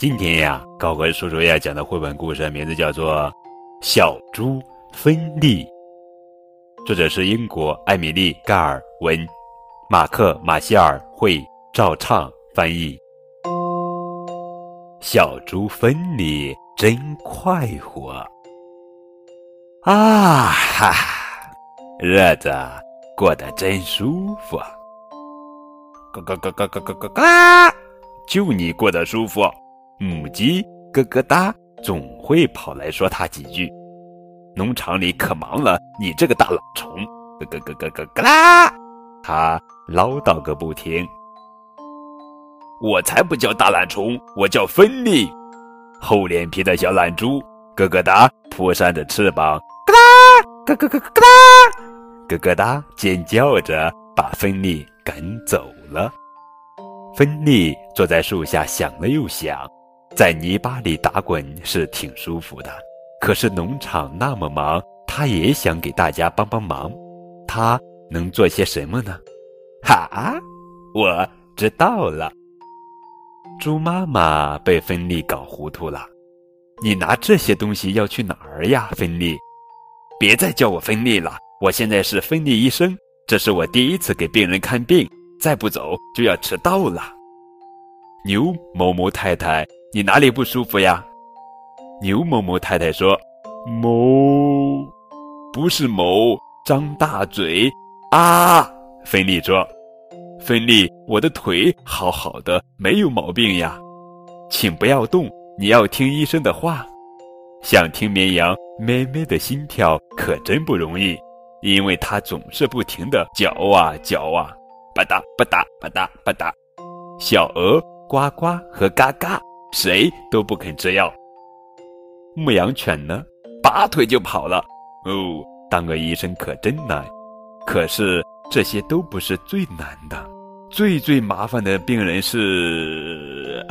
今天呀，高个叔叔要讲的绘本故事名字叫做《小猪芬利》，作者是英国艾米丽·盖尔文，马克·马歇尔绘，赵畅翻译。小猪芬利真快活啊哈，日子过得真舒服。咯咯咯咯咯咯咯咯，就你过得舒服。母鸡咯咯哒，总会跑来说他几句。农场里可忙了，你这个大懒虫，咯咯咯咯咯咯啦，他唠叨个不停。我才不叫大懒虫，我叫芬利，厚脸皮的小懒猪，咯咯哒，扑扇着翅膀，咯啦，咯咯咯咯咯啦，咯咯哒，尖叫着把芬利赶走了。芬利坐在树下想了又想。在泥巴里打滚是挺舒服的，可是农场那么忙，他也想给大家帮帮忙。他能做些什么呢？哈，我知道了。猪妈妈被芬利搞糊涂了。你拿这些东西要去哪儿呀，芬利？别再叫我芬利了，我现在是芬利医生，这是我第一次给病人看病，再不走就要迟到了。牛某某太太。你哪里不舒服呀？牛某某太太说：“某，不是某，张大嘴啊！”芬利说：“芬利，我的腿好好的，没有毛病呀，请不要动，你要听医生的话。想听绵羊咩咩的心跳可真不容易，因为它总是不停的嚼啊嚼啊，吧嗒吧嗒吧嗒吧嗒。小鹅呱呱和嘎嘎。”谁都不肯吃药。牧羊犬呢，拔腿就跑了。哦，当个医生可真难。可是这些都不是最难的，最最麻烦的病人是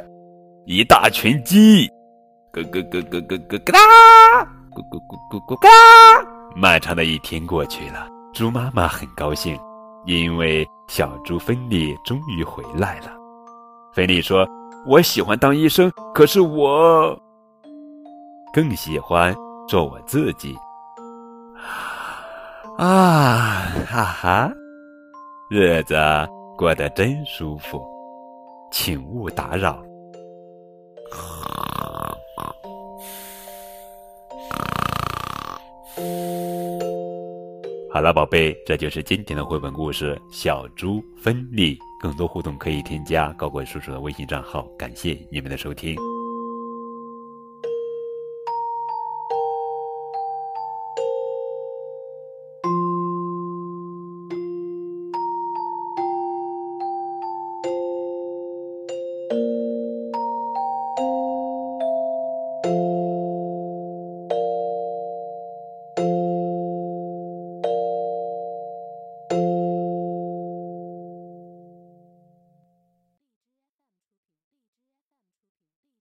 一大群鸡。咯咯咯咯咯咯咯啦，咕咕咕咕咕咕啦。漫长的一天过去了，猪妈妈很高兴，因为小猪芬利终于回来了。芬利说。我喜欢当医生，可是我更喜欢做我自己。啊哈哈，日子过得真舒服，请勿打扰。好了，宝贝，这就是今天的绘本故事《小猪芬利》。更多互动可以添加高贵叔叔的微信账号。感谢你们的收听。